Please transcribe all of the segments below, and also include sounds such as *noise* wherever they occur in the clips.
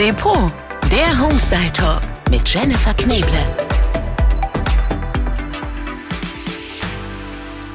Depot, der Homestyle Talk mit Jennifer Kneble.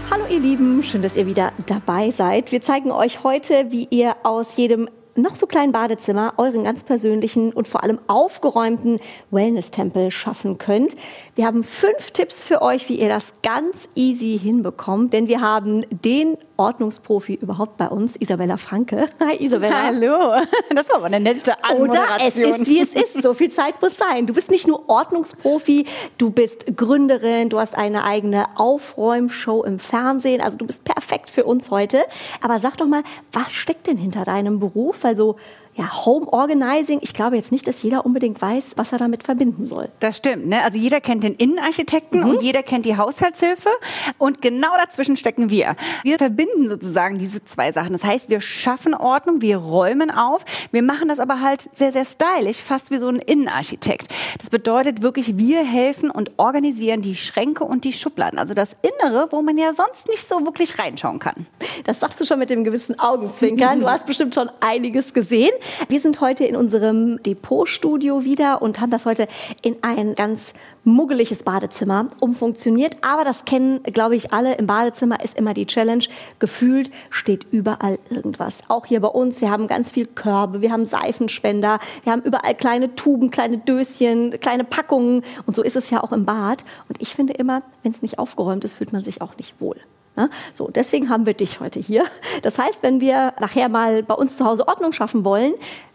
Hallo ihr Lieben, schön, dass ihr wieder dabei seid. Wir zeigen euch heute, wie ihr aus jedem noch so kleinen Badezimmer euren ganz persönlichen und vor allem aufgeräumten Wellness-Tempel schaffen könnt. Wir haben fünf Tipps für euch, wie ihr das ganz easy hinbekommt, denn wir haben den Ordnungsprofi überhaupt bei uns, Isabella Franke. *laughs* Hi Isabella. Hallo. *laughs* Das war aber eine nette Anmoderation. Oder es ist, wie es ist. So viel Zeit muss sein. Du bist nicht nur Ordnungsprofi, du bist Gründerin, du hast eine eigene Aufräumshow im Fernsehen. Also du bist perfekt für uns heute. Aber sag doch mal, was steckt denn hinter deinem Beruf? Also ja, Home Organizing, ich glaube jetzt nicht, dass jeder unbedingt weiß, was er damit verbinden soll. Das stimmt. Ne? Also jeder kennt den Innenarchitekten mhm. und jeder kennt die Haushaltshilfe. Und genau dazwischen stecken wir. Wir verbinden sozusagen diese zwei Sachen. Das heißt, wir schaffen Ordnung, wir räumen auf. Wir machen das aber halt sehr, sehr stylisch, fast wie so ein Innenarchitekt. Das bedeutet wirklich, wir helfen und organisieren die Schränke und die Schubladen. Also das Innere, wo man ja sonst nicht so wirklich reinschauen kann. Das sagst du schon mit dem gewissen Augenzwinkern. Du *laughs* hast bestimmt schon einiges gesehen. Wir sind heute in unserem Depotstudio wieder und haben das heute in ein ganz muggeliges Badezimmer umfunktioniert. Aber das kennen, glaube ich, alle. Im Badezimmer ist immer die Challenge. Gefühlt steht überall irgendwas. Auch hier bei uns. Wir haben ganz viel Körbe, wir haben Seifenspender, wir haben überall kleine Tuben, kleine Döschen, kleine Packungen. Und so ist es ja auch im Bad. Und ich finde immer, wenn es nicht aufgeräumt ist, fühlt man sich auch nicht wohl. Ne? So, deswegen haben wir dich heute hier. Das heißt, wenn wir nachher mal bei uns zu Hause Ordnung schaffen wollen,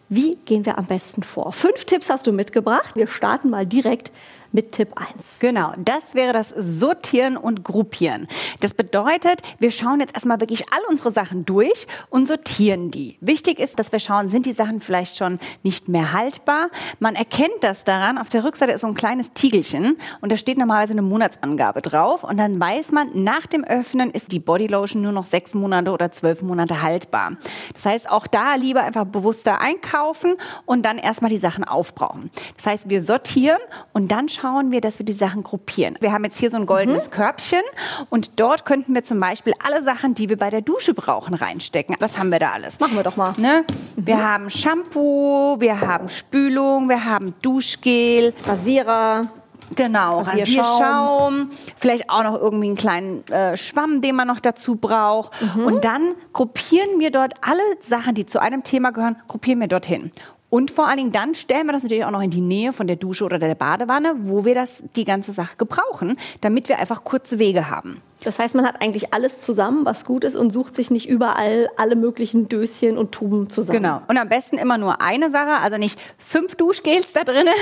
wie gehen wir am besten vor? Fünf Tipps hast du mitgebracht. Wir starten mal direkt mit Tipp 1. Genau, das wäre das Sortieren und Gruppieren. Das bedeutet, wir schauen jetzt erstmal wirklich all unsere Sachen durch und sortieren die. Wichtig ist, dass wir schauen, sind die Sachen vielleicht schon nicht mehr haltbar? Man erkennt das daran, auf der Rückseite ist so ein kleines Tiegelchen und da steht normalerweise eine Monatsangabe drauf und dann weiß man, nach dem Öffnen ist die Bodylotion nur noch sechs Monate oder zwölf Monate haltbar. Das heißt, auch da lieber einfach bewusster einkaufen und dann erstmal die Sachen aufbrauchen. Das heißt, wir sortieren und dann schauen schauen wir, dass wir die Sachen gruppieren. Wir haben jetzt hier so ein goldenes mhm. Körbchen und dort könnten wir zum Beispiel alle Sachen, die wir bei der Dusche brauchen, reinstecken. Was haben wir da alles? Machen wir doch mal. Ne? Mhm. Wir haben Shampoo, wir haben Spülung, wir haben Duschgel, Rasierer. Genau, Rasierschaum. Rasierschaum, vielleicht auch noch irgendwie einen kleinen äh, Schwamm, den man noch dazu braucht. Mhm. Und dann gruppieren wir dort alle Sachen, die zu einem Thema gehören, gruppieren wir dorthin. Und vor allen Dingen dann stellen wir das natürlich auch noch in die Nähe von der Dusche oder der Badewanne, wo wir das die ganze Sache gebrauchen, damit wir einfach kurze Wege haben. Das heißt, man hat eigentlich alles zusammen, was gut ist und sucht sich nicht überall alle möglichen Döschen und Tuben zusammen. Genau. Und am besten immer nur eine Sache, also nicht fünf Duschgels da drinnen,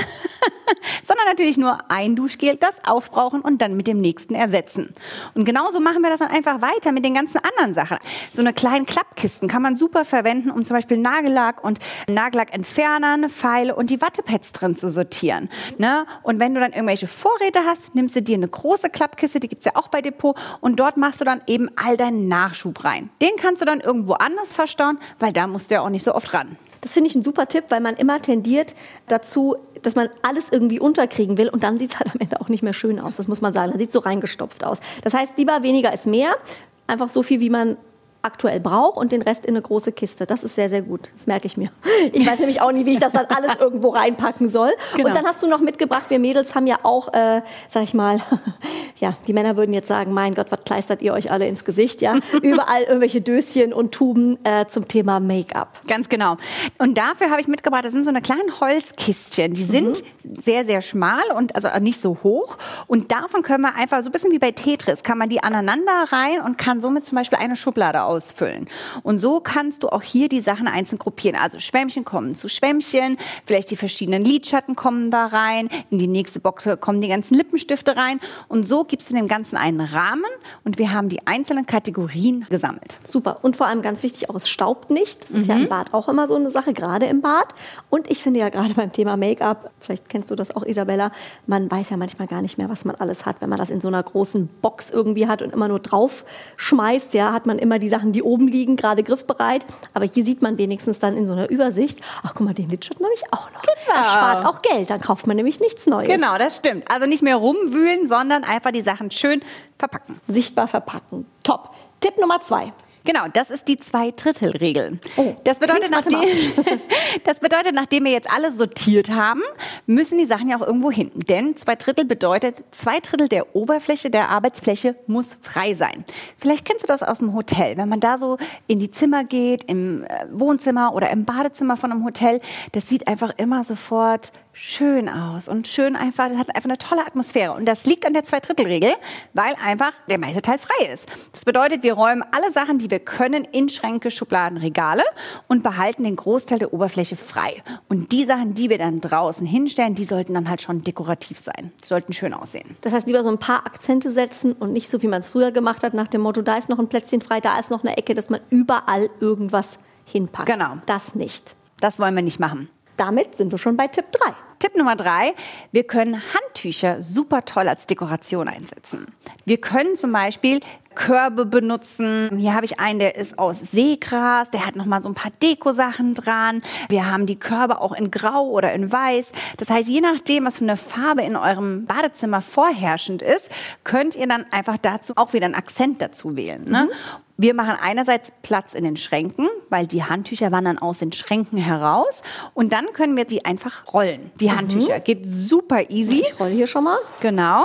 *laughs* sondern natürlich nur ein Duschgel, das aufbrauchen und dann mit dem nächsten ersetzen. Und genauso machen wir das dann einfach weiter mit den ganzen anderen Sachen. So eine kleinen Klappkisten kann man super verwenden, um zum Beispiel Nagellack und Nagellack entfernen, Pfeile und die Wattepads drin zu sortieren. Ne? Und wenn du dann irgendwelche Vorräte hast, nimmst du dir eine große Klappkiste, die gibt's ja auch bei Depot und dort machst du dann eben all deinen Nachschub rein. Den kannst du dann irgendwo anders verstauen, weil da musst du ja auch nicht so oft ran. Das finde ich ein super Tipp, weil man immer tendiert dazu, dass man alles irgendwie unterkriegen will und dann sieht es halt am Ende auch nicht mehr schön aus. Das muss man sagen. Dann sieht so reingestopft aus. Das heißt, lieber weniger ist mehr. Einfach so viel, wie man aktuell brauche und den Rest in eine große Kiste. Das ist sehr, sehr gut. Das merke ich mir. *laughs* Ich weiß nämlich auch nie, wie ich das dann alles *laughs* irgendwo reinpacken soll. Genau. Und dann hast du noch mitgebracht, wir Mädels haben ja auch, äh, sag ich mal, *laughs* ja, die Männer würden jetzt sagen, mein Gott, was kleistert ihr euch alle ins Gesicht, ja? Überall irgendwelche Döschen und Tuben äh, zum Thema Make-up. Ganz genau. Und dafür habe ich mitgebracht, das sind so eine kleinen Holzkistchen. Die sind mhm. sehr, sehr schmal und also nicht so hoch. Und davon können wir einfach, so ein bisschen wie bei Tetris, kann man die aneinander rein und kann somit zum Beispiel eine Schublade ausfüllen. Und so kannst du auch hier die Sachen einzeln gruppieren. Also Schwämmchen kommen zu Schwämmchen, vielleicht die verschiedenen Lidschatten kommen da rein, in die nächste Box kommen die ganzen Lippenstifte rein. Und so gibst du dem Ganzen einen Rahmen und wir haben die einzelnen Kategorien gesammelt. Super. Und vor allem ganz wichtig, auch es staubt nicht. Das ist mhm. ja im. Bad auch immer so eine Sache, gerade im Bad. Und ich finde ja gerade beim Thema Make-up, vielleicht kennst du das auch, Isabella, man weiß ja manchmal gar nicht mehr, was man alles hat. Wenn man das in so einer großen Box irgendwie hat und immer nur drauf schmeißt, ja, hat man immer die Sachen, die oben liegen, gerade griffbereit. Aber hier sieht man wenigstens dann in so einer Übersicht, ach guck mal, den Lidschatten habe ich auch noch. Genau. Das spart auch Geld, dann kauft man nämlich nichts Neues. Genau, das stimmt. Also nicht mehr rumwühlen, sondern einfach die Sachen schön verpacken. Sichtbar verpacken. Top. Tipp Nummer zwei. Genau, das ist die Zwei-Drittel-Regel. Oh, das, bedeutet, nachdem, *laughs* *laughs* das bedeutet, nachdem wir jetzt alle sortiert haben, müssen die Sachen ja auch irgendwo hin. Denn zwei Drittel bedeutet, zwei Drittel der Oberfläche der Arbeitsfläche muss frei sein. Vielleicht kennst du das aus dem Hotel. Wenn man da so in die Zimmer geht, im äh, Wohnzimmer oder im Badezimmer von einem Hotel, das sieht einfach immer sofort schön aus und schön einfach, das hat einfach eine tolle Atmosphäre. Und das liegt an der Zweidrittelregel, weil einfach der meiste Teil frei ist. Das bedeutet, wir räumen alle Sachen, die wir können, in Schränke, Schubladen, Regale und behalten den Großteil der Oberfläche frei. Und die Sachen, die wir dann draußen hinstellen, die sollten dann halt schon dekorativ sein. Die sollten schön aussehen. Das heißt, lieber so ein paar Akzente setzen und nicht so, wie man es früher gemacht hat, nach dem Motto, da ist noch ein Plätzchen frei, da ist noch eine Ecke, dass man überall irgendwas hinpackt. Genau. Das nicht. Das wollen wir nicht machen. Damit sind wir schon bei Tipp 3. Tipp Nummer drei, wir können Handtücher super toll als Dekoration einsetzen. Wir können zum Beispiel Körbe benutzen. Hier habe ich einen, der ist aus Seegras, der hat noch mal so ein paar Dekosachen dran. Wir haben die Körbe auch in Grau oder in Weiß. Das heißt, je nachdem, was für eine Farbe in eurem Badezimmer vorherrschend ist, könnt ihr dann einfach dazu auch wieder einen Akzent dazu wählen. Ne? Mhm. Wir machen einerseits Platz in den Schränken, weil die Handtücher wandern aus den Schränken heraus. Und dann können wir die einfach rollen. Die Handtücher. Mhm. Geht super easy. Ich rolle hier schon mal. Genau.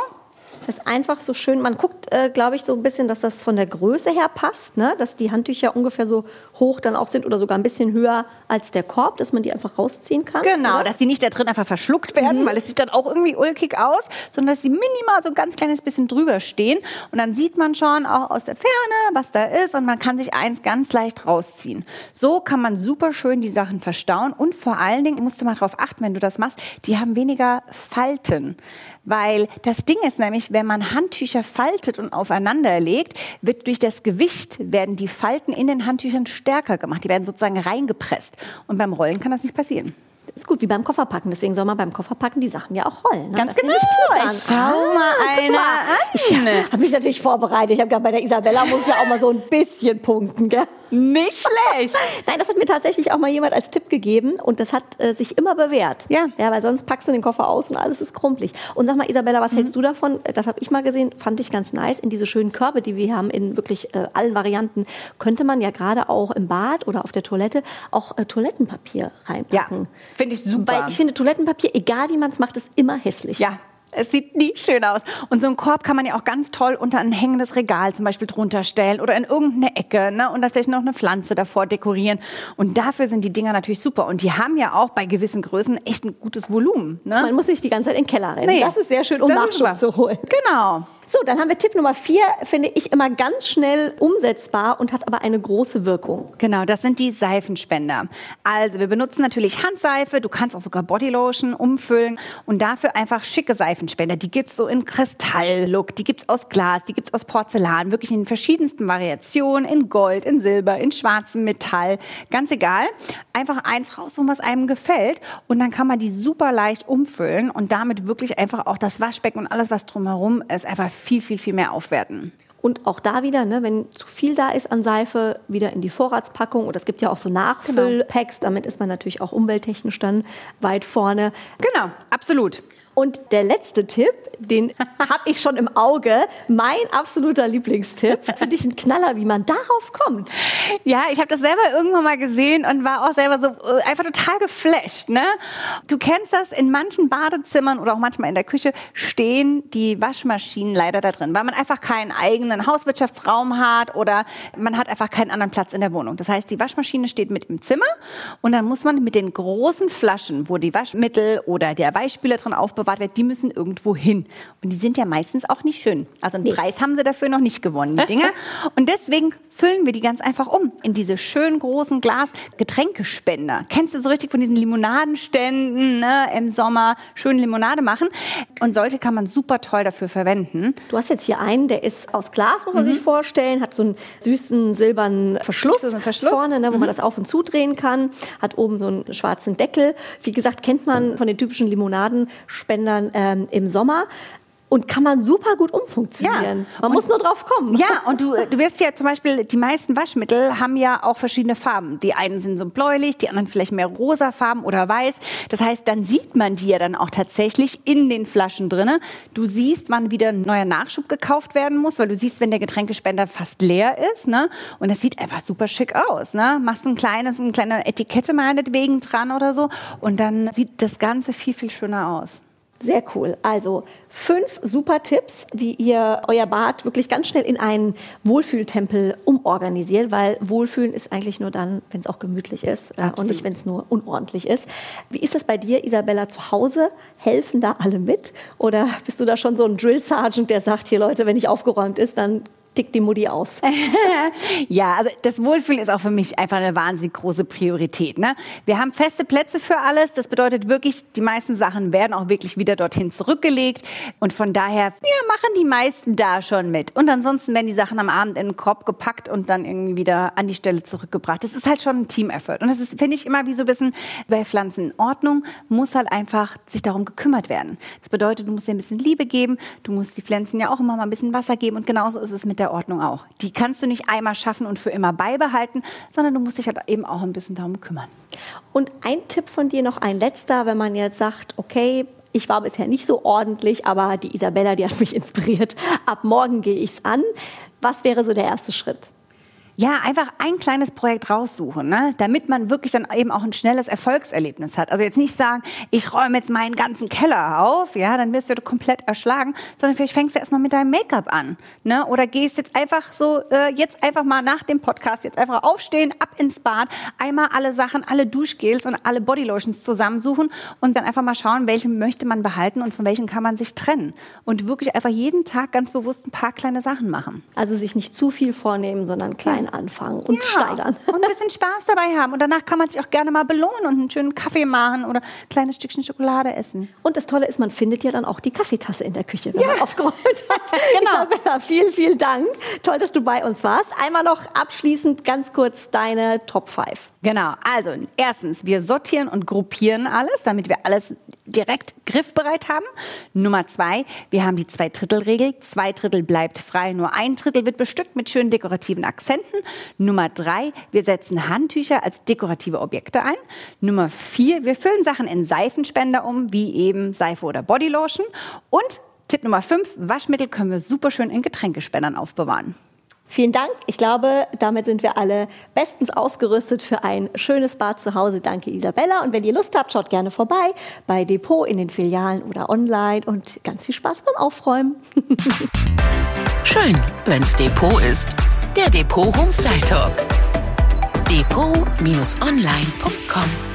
Das ist einfach so schön. Man guckt, äh, glaube ich, so ein bisschen, dass das von der Größe her passt, ne? dass die Handtücher ungefähr so hoch dann auch sind oder sogar ein bisschen höher als der Korb, dass man die einfach rausziehen kann. Genau, oder? dass die nicht da drin einfach verschluckt werden, mhm. weil es sieht dann auch irgendwie ulkig aus, sondern dass sie minimal so ein ganz kleines bisschen drüber stehen. Und dann sieht man schon auch aus der Ferne, was da ist und man kann sich eins ganz leicht rausziehen. So kann man super schön die Sachen verstauen und vor allen Dingen musst du mal darauf achten, wenn du das machst, die haben weniger Falten. Weil das Ding ist nämlich, wenn man Handtücher faltet und aufeinander legt, wird durch das Gewicht werden die Falten in den Handtüchern stärker gemacht. Die werden sozusagen reingepresst. Und beim Rollen kann das nicht passieren ist gut wie beim Kofferpacken. Deswegen soll man beim Kofferpacken die Sachen ja auch rollen. Ne? Ganz genau. Ich schau ah, mal eine an. Ich habe mich natürlich vorbereitet. Ich habe gedacht, bei der Isabella muss ich ja auch mal so ein bisschen punkten. Gell? Nicht schlecht. *laughs* Nein, das hat mir tatsächlich auch mal jemand als Tipp gegeben und das hat äh, sich immer bewährt. Ja. Ja, weil sonst packst du den Koffer aus und alles ist krumpelig. Und sag mal, Isabella, was mhm. hältst du davon? Das habe ich mal gesehen, fand ich ganz nice. In diese schönen Körbe, die wir haben, in wirklich äh, allen Varianten, könnte man ja gerade auch im Bad oder auf der Toilette auch äh, Toilettenpapier reinpacken. Ja, finde ich super. Weil ich finde, Toilettenpapier, egal wie man es macht, ist immer hässlich. Ja, es sieht nie schön aus. Und so einen Korb kann man ja auch ganz toll unter ein hängendes Regal zum Beispiel drunter stellen oder in irgendeine Ecke ne? und dann vielleicht noch eine Pflanze davor dekorieren. Und dafür sind die Dinger natürlich super. Und die haben ja auch bei gewissen Größen echt ein gutes Volumen. Ne? Man muss nicht die ganze Zeit in den Keller rennen. Nee, das ist sehr schön, um Nachschub zu holen. Genau. So, dann haben wir Tipp Nummer vier, finde ich immer ganz schnell umsetzbar und hat aber eine große Wirkung. Genau, das sind die Seifenspender. Also wir benutzen natürlich Handseife, du kannst auch sogar Bodylotion umfüllen und dafür einfach schicke Seifenspender. Die gibt's so in Kristalllook, die gibt's aus Glas, die gibt's aus Porzellan, wirklich in den verschiedensten Variationen, in Gold, in Silber, in schwarzem Metall, ganz egal. Einfach eins raussuchen, was einem gefällt und dann kann man die super leicht umfüllen und damit wirklich einfach auch das Waschbecken und alles, was drumherum ist, einfach viel, viel, viel mehr aufwerten. Und auch da wieder, ne, wenn zu viel da ist an Seife, wieder in die Vorratspackung. Oder es gibt ja auch so Nachfüllpacks. Genau. Damit ist man natürlich auch umwelttechnisch dann weit vorne. Genau, absolut. Und der letzte Tipp, den *laughs* habe ich schon im Auge. Mein absoluter Lieblingstipp. Finde ich ein Knaller, wie man darauf kommt. Ja, ich habe das selber irgendwann mal gesehen und war auch selber so äh, einfach total geflasht. Ne? Du kennst das, in manchen Badezimmern oder auch manchmal in der Küche stehen die Waschmaschinen leider da drin, weil man einfach keinen eigenen Hauswirtschaftsraum hat oder man hat einfach keinen anderen Platz in der Wohnung. Das heißt, die Waschmaschine steht mit im Zimmer und dann muss man mit den großen Flaschen, wo die Waschmittel oder der Weichspüler drin aufbewahrt wird, die müssen irgendwo hin. Und die sind ja meistens auch nicht schön. Also einen nee. Preis haben sie dafür noch nicht gewonnen, die Dinger. *laughs* Und deswegen füllen wir die ganz einfach um in diese schönen großen Glas-Getränkespender. Kennst du so richtig von diesen Limonadenständen ne, im Sommer schön Limonade machen? Und solche kann man super toll dafür verwenden. Du hast jetzt hier einen, der ist aus Glas, muss man mhm. sich vorstellen, hat so einen süßen silbernen Verschluss, so Verschluss. vorne, ne, wo mhm. man das auf und zudrehen kann, hat oben so einen schwarzen Deckel. Wie gesagt, kennt man von den typischen Limonadenspendern ähm, im Sommer. und kann man super gut umfunktionieren. Ja. Man muss nur drauf kommen. Ja, und du, du wirst ja zum Beispiel, die meisten Waschmittel haben ja auch verschiedene Farben. Die einen sind so bläulich, die anderen vielleicht mehr rosa Farben oder weiß. Das heißt, dann sieht man die ja dann auch tatsächlich in den Flaschen drinne. Du siehst, wann wieder ein neuer Nachschub gekauft werden muss, weil du siehst, wenn der Getränkespender fast leer ist. Ne? Und das sieht einfach super schick aus. Ne? Machst ein kleines, eine kleine Etikette meinetwegen dran oder so. Und dann sieht das Ganze viel, viel schöner aus. Sehr cool. Also fünf super Tipps, wie ihr euer Bad wirklich ganz schnell in einen Wohlfühltempel umorganisiert, weil Wohlfühlen ist eigentlich nur dann, wenn es auch gemütlich ist äh, und Absolut. nicht, wenn es nur unordentlich ist. Wie ist das bei dir, Isabella, zu Hause? Helfen da alle mit? Oder bist du da schon so ein Drill Sergeant, der sagt, hier Leute, wenn nicht aufgeräumt ist, dann tickt die Mutti aus? *laughs* Ja, also das Wohlfühlen ist auch für mich einfach eine wahnsinnig große Priorität. Ne? Wir haben feste Plätze für alles. Das bedeutet wirklich, die meisten Sachen werden auch wirklich wieder dorthin zurückgelegt. Und von daher, ja, machen die meisten da schon mit. Und ansonsten werden die Sachen am Abend in den Korb gepackt und dann irgendwie wieder an die Stelle zurückgebracht. Das ist halt schon ein Team-Effort. Und das ist, finde ich, immer wie so ein bisschen bei Pflanzen in Ordnung, muss halt einfach sich darum gekümmert werden. Das bedeutet, du musst dir ein bisschen Liebe geben, du musst die Pflanzen ja auch immer mal ein bisschen Wasser geben und genauso ist es mit der Ordnung auch. Die kannst du nicht einmal schaffen und für immer beibehalten, sondern du musst dich halt eben auch ein bisschen darum kümmern. Und ein Tipp von dir noch, ein letzter, wenn man jetzt sagt, okay, ich war bisher nicht so ordentlich, aber die Isabella, die hat mich *laughs* inspiriert. Ab morgen gehe ich's an. Was wäre so der erste Schritt? Ja, einfach ein kleines Projekt raussuchen, ne? damit man wirklich dann eben auch ein schnelles Erfolgserlebnis hat. Also jetzt nicht sagen, ich räume jetzt meinen ganzen Keller auf, ja, dann wirst du komplett erschlagen, sondern vielleicht fängst du erstmal mit deinem Make-up an, ne? Oder gehst jetzt einfach so, äh, jetzt einfach mal nach dem Podcast jetzt einfach aufstehen, ab ins Bad, einmal alle Sachen, alle Duschgels und alle Bodylotions zusammensuchen und dann einfach mal schauen, welche möchte man behalten und von welchen kann man sich trennen und wirklich einfach jeden Tag ganz bewusst ein paar kleine Sachen machen. Also sich nicht zu viel vornehmen, sondern klein anfangen und steigern. Und ein bisschen Spaß dabei haben. Und danach kann man sich auch gerne mal belohnen und einen schönen Kaffee machen oder ein kleines Stückchen Schokolade essen. Und das Tolle ist, man findet ja dann auch die Kaffeetasse in der Küche, wenn man aufgeräumt hat. *laughs* Genau. Isabella, vielen, vielen Dank. Toll, dass du bei uns warst. Einmal noch abschließend ganz kurz deine Top 5. Genau. Also, erstens, wir sortieren und gruppieren alles, damit wir alles direkt griffbereit haben. Nummer zwei, wir haben die Zwei-Drittel-Regel. Zwei Drittel bleibt frei, nur ein Drittel wird bestückt mit schönen dekorativen Akzenten. Nummer drei, wir setzen Handtücher als dekorative Objekte ein. Nummer vier, wir füllen Sachen in Seifenspender um, wie eben Seife oder Bodylotion. Und Tipp Nummer fünf, Waschmittel können wir super schön in Getränkespendern aufbewahren. Vielen Dank. Ich glaube, damit sind wir alle bestens ausgerüstet für ein schönes Bad zu Hause. Danke, Isabella. Und wenn ihr Lust habt, schaut gerne vorbei bei Depot in den Filialen oder online und ganz viel Spaß beim Aufräumen. *laughs* Schön, wenn's Depot ist. Der Depot Homestyle Talk. Depot-online.com